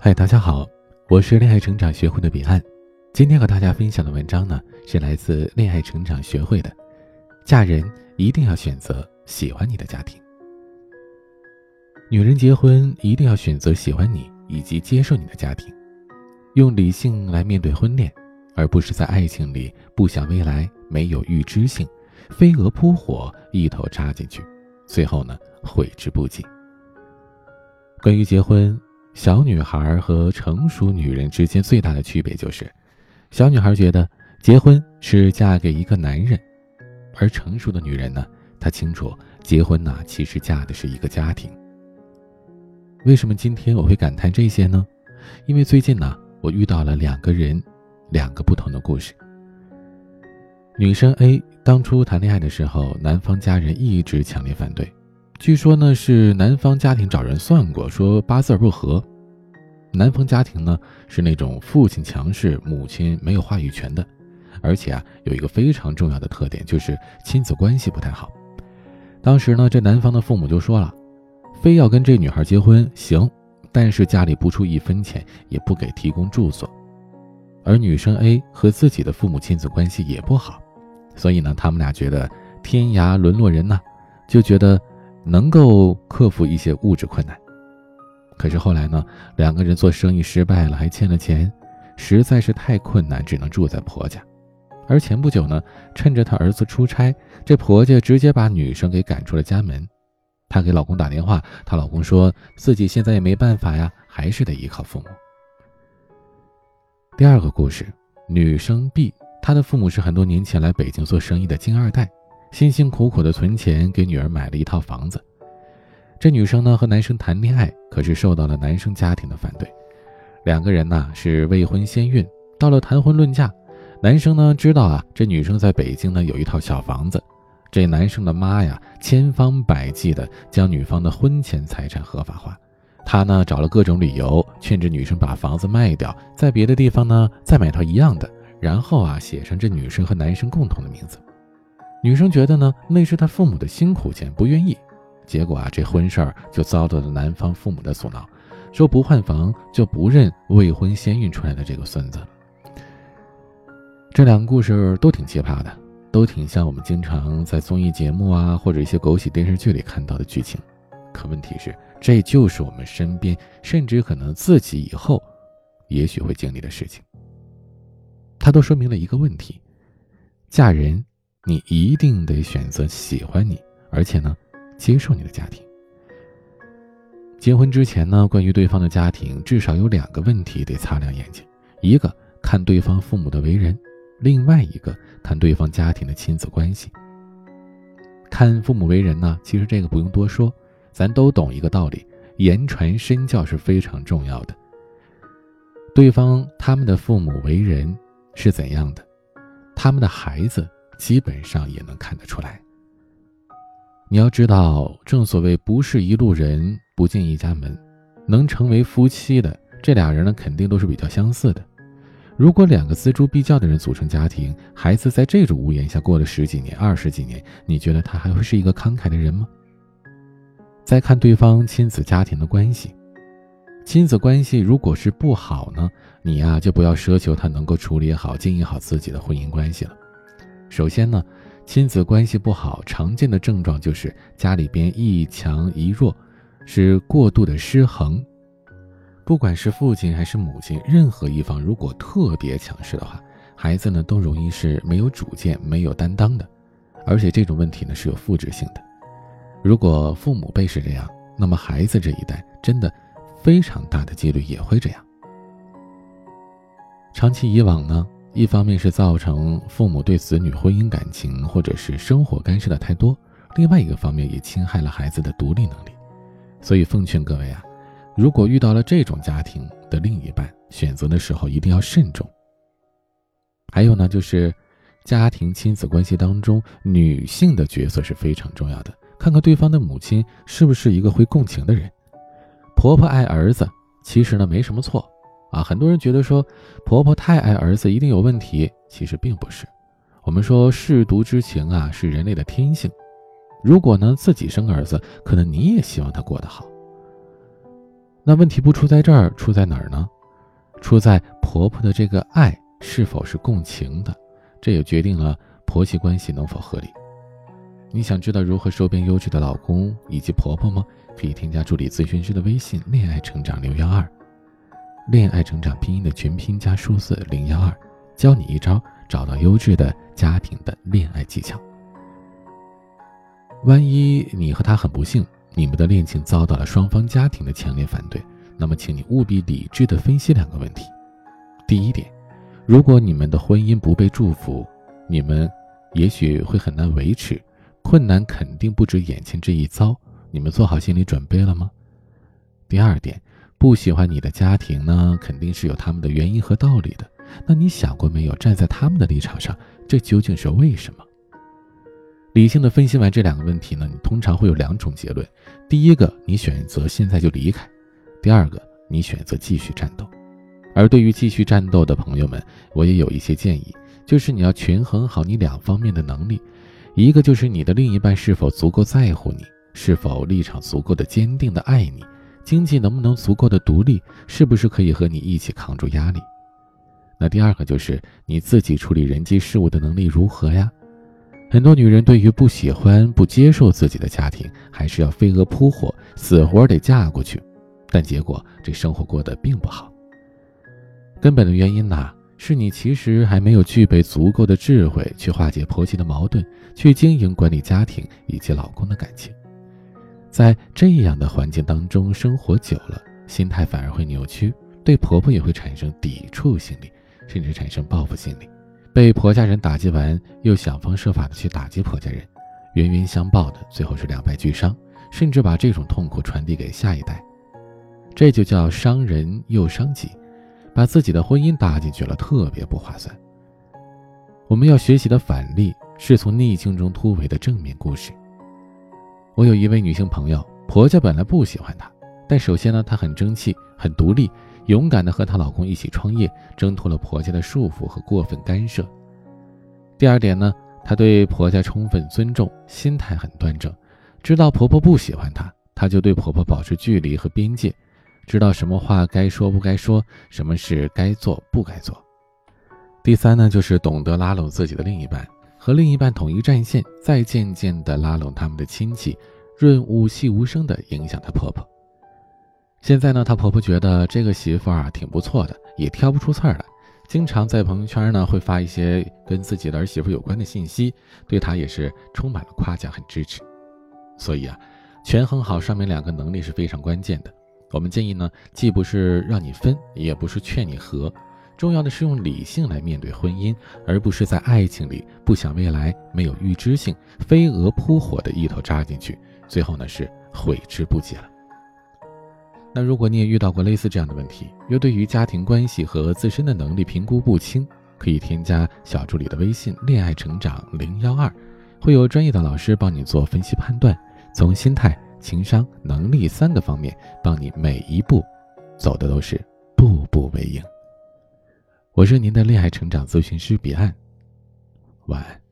嗨，大家好，我是恋爱成长学会的彼岸。今天和大家分享的文章呢，是来自恋爱成长学会的。嫁人一定要选择喜欢你的家庭。女人结婚一定要选择喜欢你以及接受你的家庭，用理性来面对婚恋，而不是在爱情里不想未来，没有预知性，飞蛾扑火，一头扎进去，最后呢悔之不及。关于结婚。小女孩和成熟女人之间最大的区别就是，小女孩觉得结婚是嫁给一个男人，而成熟的女人呢，她清楚结婚呢其实嫁的是一个家庭。为什么今天我会感叹这些呢？因为最近呢，我遇到了两个人，两个不同的故事。女生 A 当初谈恋爱的时候，男方家人一直强烈反对。据说呢是男方家庭找人算过，说八字不合。男方家庭呢是那种父亲强势，母亲没有话语权的，而且啊有一个非常重要的特点，就是亲子关系不太好。当时呢这男方的父母就说了，非要跟这女孩结婚行，但是家里不出一分钱，也不给提供住所。而女生 A 和自己的父母亲子关系也不好，所以呢他们俩觉得天涯沦落人呐，就觉得。能够克服一些物质困难，可是后来呢，两个人做生意失败了，还欠了钱，实在是太困难，只能住在婆家。而前不久呢，趁着她儿子出差，这婆家直接把女生给赶出了家门。她给老公打电话，她老公说自己现在也没办法呀，还是得依靠父母。第二个故事，女生 B，她的父母是很多年前来北京做生意的金二代。辛辛苦苦的存钱给女儿买了一套房子，这女生呢和男生谈恋爱，可是受到了男生家庭的反对。两个人呢是未婚先孕，到了谈婚论嫁，男生呢知道啊这女生在北京呢有一套小房子，这男生的妈呀千方百计的将女方的婚前财产合法化，他呢找了各种理由劝这女生把房子卖掉，在别的地方呢再买套一样的，然后啊写上这女生和男生共同的名字。女生觉得呢，那是她父母的辛苦钱，不愿意。结果啊，这婚事儿就遭到了男方父母的阻挠，说不换房就不认未婚先孕出来的这个孙子。这两个故事都挺奇葩的，都挺像我们经常在综艺节目啊或者一些狗血电视剧里看到的剧情。可问题是，这就是我们身边，甚至可能自己以后，也许会经历的事情。它都说明了一个问题：嫁人。你一定得选择喜欢你，而且呢，接受你的家庭。结婚之前呢，关于对方的家庭，至少有两个问题得擦亮眼睛：一个看对方父母的为人，另外一个看对方家庭的亲子关系。看父母为人呢，其实这个不用多说，咱都懂一个道理：言传身教是非常重要的。对方他们的父母为人是怎样的，他们的孩子。基本上也能看得出来。你要知道，正所谓不是一路人，不进一家门。能成为夫妻的这俩人呢，肯定都是比较相似的。如果两个锱铢必较的人组成家庭，孩子在这种屋檐下过了十几年、二十几年，你觉得他还会是一个慷慨的人吗？再看对方亲子家庭的关系，亲子关系如果是不好呢，你呀就不要奢求他能够处理好、经营好自己的婚姻关系了。首先呢，亲子关系不好，常见的症状就是家里边一强一弱，是过度的失衡。不管是父亲还是母亲，任何一方如果特别强势的话，孩子呢都容易是没有主见、没有担当的。而且这种问题呢是有复制性的。如果父母辈是这样，那么孩子这一代真的非常大的几率也会这样。长期以往呢？一方面是造成父母对子女婚姻感情或者是生活干涉的太多，另外一个方面也侵害了孩子的独立能力。所以奉劝各位啊，如果遇到了这种家庭的另一半，选择的时候一定要慎重。还有呢，就是家庭亲子关系当中，女性的角色是非常重要的。看看对方的母亲是不是一个会共情的人，婆婆爱儿子，其实呢没什么错。啊，很多人觉得说婆婆太爱儿子一定有问题，其实并不是。我们说舐犊之情啊，是人类的天性。如果呢自己生儿子，可能你也希望他过得好。那问题不出在这儿，出在哪儿呢？出在婆婆的这个爱是否是共情的，这也决定了婆媳关系能否合理。你想知道如何收编优质的老公以及婆婆吗？可以添加助理咨询师的微信“恋爱成长六幺二”，恋爱成长拼音的全拼加数字零幺二，教你一招找到优质的家庭的恋爱技巧。万一你和他很不幸，你们的恋情遭到了双方家庭的强烈反对，那么请你务必理智的分析两个问题。第一点，如果你们的婚姻不被祝福，你们也许会很难维持。困难肯定不止眼前这一遭，你们做好心理准备了吗？第二点，不喜欢你的家庭呢，肯定是有他们的原因和道理的。那你想过没有，站在他们的立场上，这究竟是为什么？理性的分析完这两个问题呢，你通常会有两种结论：第一个，你选择现在就离开；第二个，你选择继续战斗。而对于继续战斗的朋友们，我也有一些建议，就是你要权衡好你两方面的能力。一个就是你的另一半是否足够在乎你，是否立场足够的坚定的爱你，经济能不能足够的独立，是不是可以和你一起扛住压力？那第二个就是你自己处理人际事务的能力如何呀？很多女人对于不喜欢、不接受自己的家庭，还是要飞蛾扑火，死活得嫁过去，但结果这生活过得并不好。根本的原因呢？是你其实还没有具备足够的智慧去化解婆媳的矛盾，去经营管理家庭以及老公的感情，在这样的环境当中生活久了，心态反而会扭曲，对婆婆也会产生抵触心理，甚至产生报复心理，被婆家人打击完，又想方设法的去打击婆家人，冤冤相报的，最后是两败俱伤，甚至把这种痛苦传递给下一代，这就叫伤人又伤己。把自己的婚姻搭进去了，特别不划算。我们要学习的反例是从逆境中突围的正面故事。我有一位女性朋友，婆家本来不喜欢她，但首先呢，她很争气，很独立，勇敢的和她老公一起创业，挣脱了婆家的束缚和过分干涉。第二点呢，她对婆家充分尊重，心态很端正，知道婆婆不喜欢她，她就对婆婆保持距离和边界。知道什么话该说不该说，什么事该做不该做。第三呢，就是懂得拉拢自己的另一半，和另一半统一战线，再渐渐的拉拢他们的亲戚，润物细无声的影响她婆婆。现在呢，她婆婆觉得这个媳妇啊挺不错的，也挑不出刺儿来，经常在朋友圈呢会发一些跟自己的儿媳妇有关的信息，对她也是充满了夸奖，很支持。所以啊，权衡好上面两个能力是非常关键的。我们建议呢，既不是让你分，也不是劝你和，重要的是用理性来面对婚姻，而不是在爱情里不想未来、没有预知性、飞蛾扑火的一头扎进去，最后呢是悔之不及了。那如果你也遇到过类似这样的问题，又对于家庭关系和自身的能力评估不清，可以添加小助理的微信“恋爱成长零幺二”，会有专业的老师帮你做分析判断，从心态。情商、能力三个方面，帮你每一步走的都是步步为营。我是您的恋爱成长咨询师彼岸，晚安。